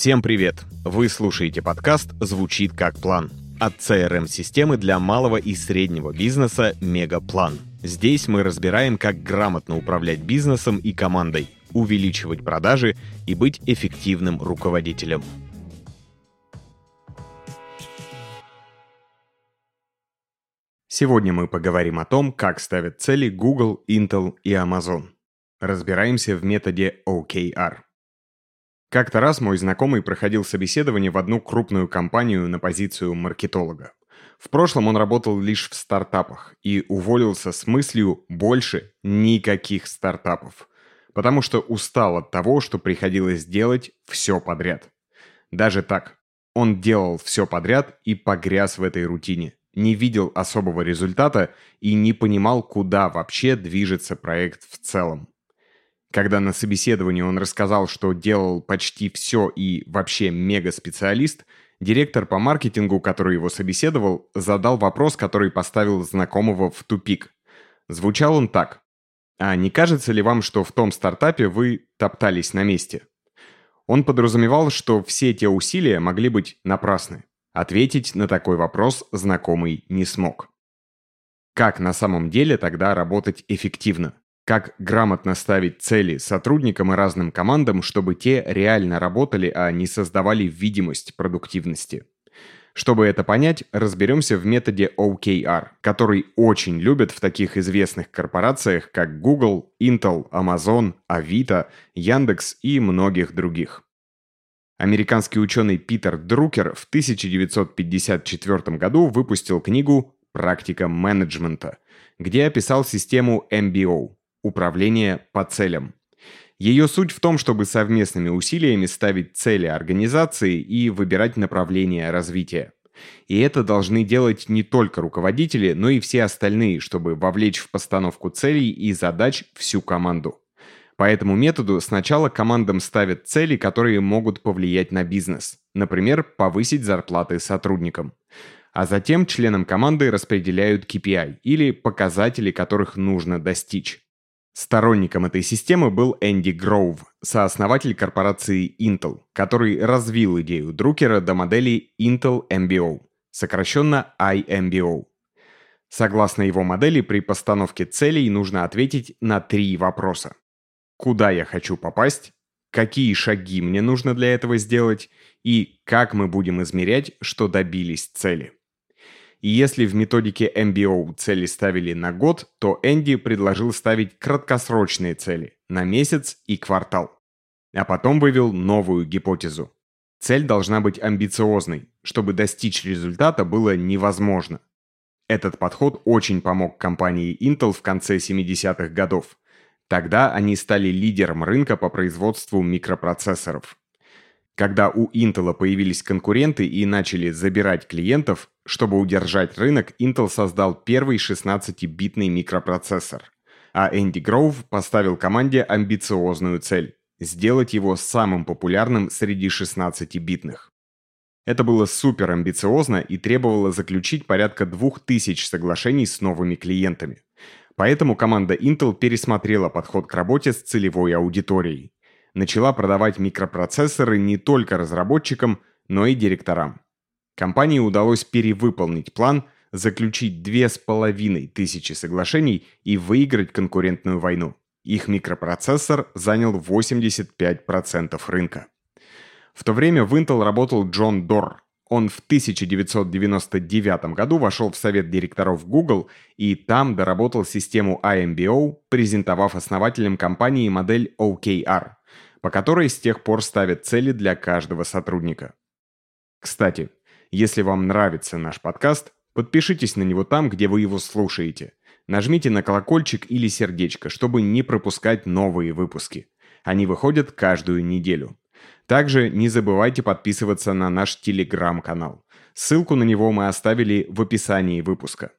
Всем привет! Вы слушаете подкаст «Звучит как план» от CRM-системы для малого и среднего бизнеса «Мегаплан». Здесь мы разбираем, как грамотно управлять бизнесом и командой, увеличивать продажи и быть эффективным руководителем. Сегодня мы поговорим о том, как ставят цели Google, Intel и Amazon. Разбираемся в методе OKR. Как-то раз мой знакомый проходил собеседование в одну крупную компанию на позицию маркетолога. В прошлом он работал лишь в стартапах и уволился с мыслью «больше никаких стартапов», потому что устал от того, что приходилось делать все подряд. Даже так. Он делал все подряд и погряз в этой рутине, не видел особого результата и не понимал, куда вообще движется проект в целом. Когда на собеседовании он рассказал, что делал почти все и вообще мега-специалист, директор по маркетингу, который его собеседовал, задал вопрос, который поставил знакомого в тупик. Звучал он так. «А не кажется ли вам, что в том стартапе вы топтались на месте?» Он подразумевал, что все те усилия могли быть напрасны. Ответить на такой вопрос знакомый не смог. Как на самом деле тогда работать эффективно? Как грамотно ставить цели сотрудникам и разным командам, чтобы те реально работали, а не создавали видимость продуктивности. Чтобы это понять, разберемся в методе OKR, который очень любят в таких известных корпорациях, как Google, Intel, Amazon, Avito, Яндекс и многих других. Американский ученый Питер Друкер в 1954 году выпустил книгу «Практика менеджмента», где описал систему MBO Управление по целям. Ее суть в том, чтобы совместными усилиями ставить цели организации и выбирать направления развития. И это должны делать не только руководители, но и все остальные, чтобы вовлечь в постановку целей и задач всю команду. По этому методу сначала командам ставят цели, которые могут повлиять на бизнес. Например, повысить зарплаты сотрудникам. А затем членам команды распределяют KPI или показатели, которых нужно достичь. Сторонником этой системы был Энди Гроув, сооснователь корпорации Intel, который развил идею Друкера до модели Intel MBO, сокращенно IMBO. Согласно его модели, при постановке целей нужно ответить на три вопроса. Куда я хочу попасть? Какие шаги мне нужно для этого сделать? И как мы будем измерять, что добились цели? И если в методике MBO цели ставили на год, то Энди предложил ставить краткосрочные цели на месяц и квартал. А потом вывел новую гипотезу. Цель должна быть амбициозной, чтобы достичь результата было невозможно. Этот подход очень помог компании Intel в конце 70-х годов. Тогда они стали лидером рынка по производству микропроцессоров. Когда у Intel появились конкуренты и начали забирать клиентов, чтобы удержать рынок, Intel создал первый 16-битный микропроцессор. А Энди Гроув поставил команде амбициозную цель – сделать его самым популярным среди 16-битных. Это было супер амбициозно и требовало заключить порядка 2000 соглашений с новыми клиентами. Поэтому команда Intel пересмотрела подход к работе с целевой аудиторией начала продавать микропроцессоры не только разработчикам, но и директорам. Компании удалось перевыполнить план, заключить 2500 соглашений и выиграть конкурентную войну. Их микропроцессор занял 85% рынка. В то время в Intel работал Джон Дор. Он в 1999 году вошел в совет директоров Google и там доработал систему IMBO, презентовав основателям компании модель OKR – по которой с тех пор ставят цели для каждого сотрудника. Кстати, если вам нравится наш подкаст, подпишитесь на него там, где вы его слушаете. Нажмите на колокольчик или сердечко, чтобы не пропускать новые выпуски. Они выходят каждую неделю. Также не забывайте подписываться на наш телеграм-канал. Ссылку на него мы оставили в описании выпуска.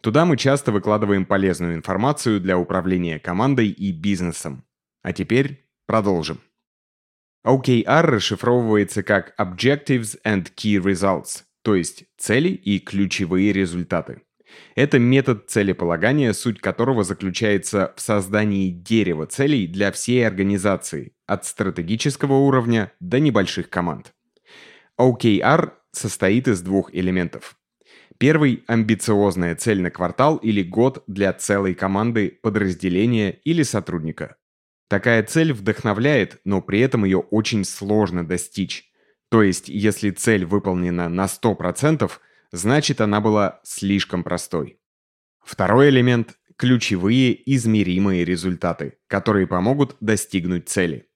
Туда мы часто выкладываем полезную информацию для управления командой и бизнесом. А теперь Продолжим. OKR расшифровывается как Objectives and Key Results, то есть цели и ключевые результаты. Это метод целеполагания, суть которого заключается в создании дерева целей для всей организации, от стратегического уровня до небольших команд. OKR состоит из двух элементов. Первый – амбициозная цель на квартал или год для целой команды, подразделения или сотрудника. Такая цель вдохновляет, но при этом ее очень сложно достичь. То есть, если цель выполнена на 100%, значит она была слишком простой. Второй элемент – ключевые измеримые результаты, которые помогут достигнуть цели.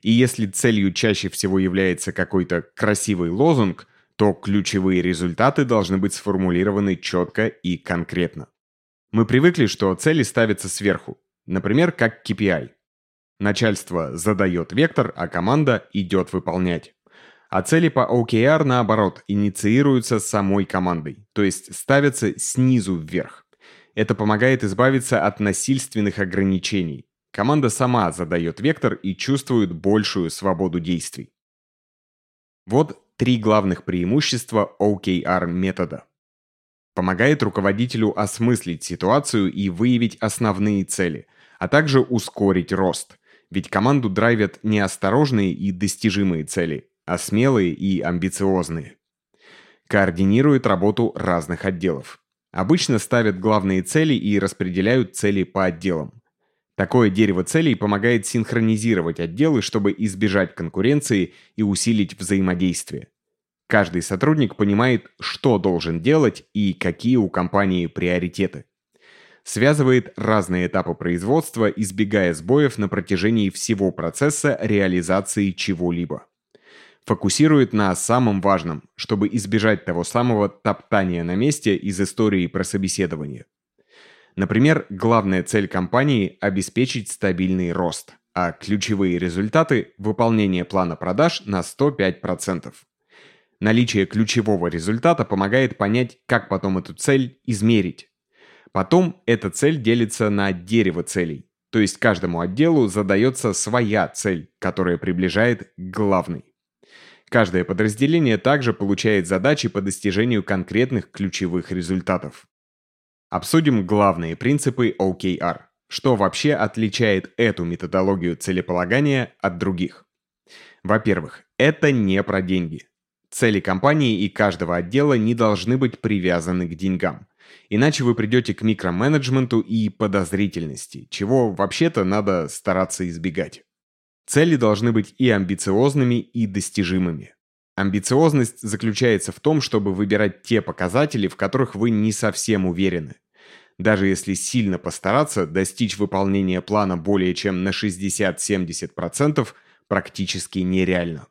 И если целью чаще всего является какой-то красивый лозунг, то ключевые результаты должны быть сформулированы четко и конкретно. Мы привыкли, что цели ставятся сверху, например, как KPI. Начальство задает вектор, а команда идет выполнять. А цели по OKR, наоборот, инициируются самой командой, то есть ставятся снизу вверх. Это помогает избавиться от насильственных ограничений. Команда сама задает вектор и чувствует большую свободу действий. Вот три главных преимущества OKR метода. Помогает руководителю осмыслить ситуацию и выявить основные цели, а также ускорить рост. Ведь команду драйвят не осторожные и достижимые цели, а смелые и амбициозные. Координирует работу разных отделов. Обычно ставят главные цели и распределяют цели по отделам. Такое дерево целей помогает синхронизировать отделы, чтобы избежать конкуренции и усилить взаимодействие. Каждый сотрудник понимает, что должен делать и какие у компании приоритеты. Связывает разные этапы производства, избегая сбоев на протяжении всего процесса реализации чего-либо фокусирует на самом важном, чтобы избежать того самого топтания на месте из истории про собеседование. Например, главная цель компании – обеспечить стабильный рост, а ключевые результаты – выполнение плана продаж на 105%. Наличие ключевого результата помогает понять, как потом эту цель измерить. Потом эта цель делится на дерево целей, то есть каждому отделу задается своя цель, которая приближает к главной. Каждое подразделение также получает задачи по достижению конкретных ключевых результатов. Обсудим главные принципы OKR. Что вообще отличает эту методологию целеполагания от других? Во-первых, это не про деньги. Цели компании и каждого отдела не должны быть привязаны к деньгам. Иначе вы придете к микроменеджменту и подозрительности, чего вообще-то надо стараться избегать. Цели должны быть и амбициозными, и достижимыми. Амбициозность заключается в том, чтобы выбирать те показатели, в которых вы не совсем уверены. Даже если сильно постараться, достичь выполнения плана более чем на 60-70% практически нереально.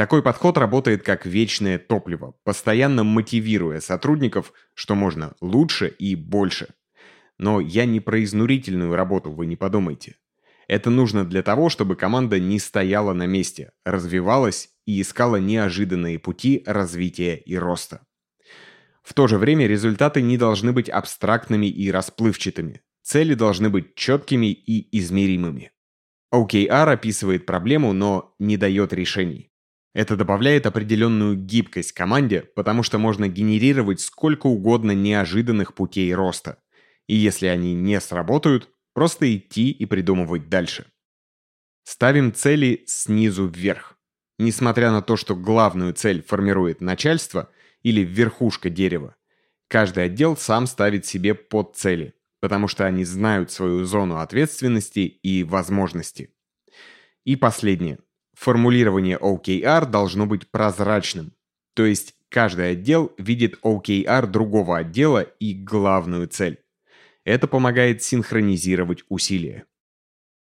Такой подход работает как вечное топливо, постоянно мотивируя сотрудников, что можно лучше и больше. Но я не про изнурительную работу, вы не подумайте. Это нужно для того, чтобы команда не стояла на месте, развивалась и искала неожиданные пути развития и роста. В то же время результаты не должны быть абстрактными и расплывчатыми. Цели должны быть четкими и измеримыми. OKR описывает проблему, но не дает решений. Это добавляет определенную гибкость команде, потому что можно генерировать сколько угодно неожиданных путей роста. И если они не сработают, Просто идти и придумывать дальше. Ставим цели снизу вверх. Несмотря на то, что главную цель формирует начальство или верхушка дерева, каждый отдел сам ставит себе подцели, потому что они знают свою зону ответственности и возможности. И последнее. Формулирование OKR должно быть прозрачным. То есть каждый отдел видит OKR другого отдела и главную цель. Это помогает синхронизировать усилия.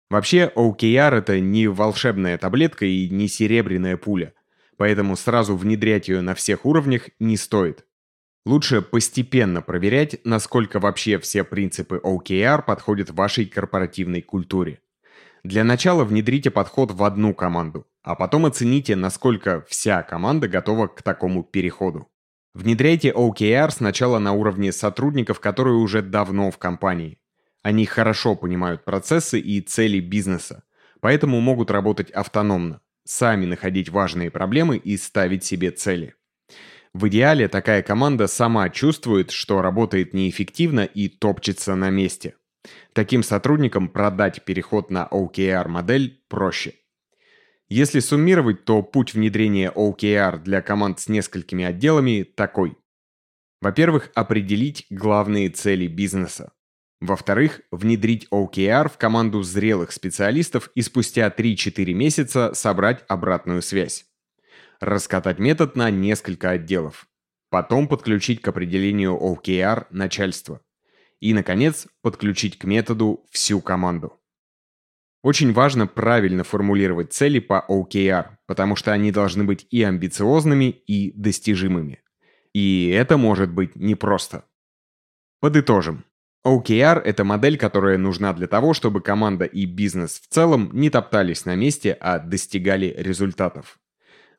Вообще, OKR это не волшебная таблетка и не серебряная пуля, поэтому сразу внедрять ее на всех уровнях не стоит. Лучше постепенно проверять, насколько вообще все принципы OKR подходят вашей корпоративной культуре. Для начала внедрите подход в одну команду, а потом оцените, насколько вся команда готова к такому переходу. Внедряйте OKR сначала на уровне сотрудников, которые уже давно в компании. Они хорошо понимают процессы и цели бизнеса, поэтому могут работать автономно, сами находить важные проблемы и ставить себе цели. В идеале такая команда сама чувствует, что работает неэффективно и топчется на месте. Таким сотрудникам продать переход на OKR-модель проще. Если суммировать, то путь внедрения OKR для команд с несколькими отделами такой. Во-первых, определить главные цели бизнеса. Во-вторых, внедрить OKR в команду зрелых специалистов и спустя 3-4 месяца собрать обратную связь. Раскатать метод на несколько отделов. Потом подключить к определению OKR начальство. И, наконец, подключить к методу всю команду. Очень важно правильно формулировать цели по OKR, потому что они должны быть и амбициозными, и достижимыми. И это может быть непросто. Подытожим. OKR – это модель, которая нужна для того, чтобы команда и бизнес в целом не топтались на месте, а достигали результатов.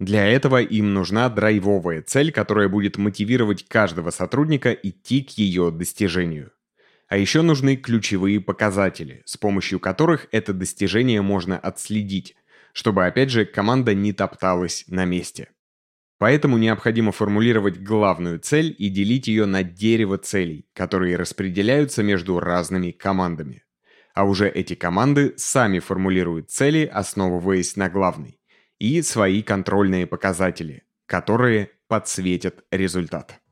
Для этого им нужна драйвовая цель, которая будет мотивировать каждого сотрудника идти к ее достижению. А еще нужны ключевые показатели, с помощью которых это достижение можно отследить, чтобы, опять же, команда не топталась на месте. Поэтому необходимо формулировать главную цель и делить ее на дерево целей, которые распределяются между разными командами. А уже эти команды сами формулируют цели, основываясь на главной, и свои контрольные показатели, которые подсветят результат.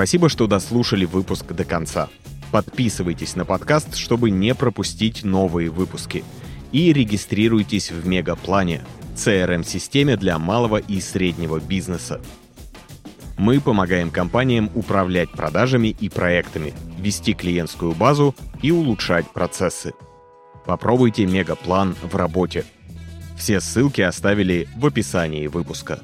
Спасибо, что дослушали выпуск до конца. Подписывайтесь на подкаст, чтобы не пропустить новые выпуски. И регистрируйтесь в Мегаплане, CRM-системе для малого и среднего бизнеса. Мы помогаем компаниям управлять продажами и проектами, вести клиентскую базу и улучшать процессы. Попробуйте Мегаплан в работе. Все ссылки оставили в описании выпуска.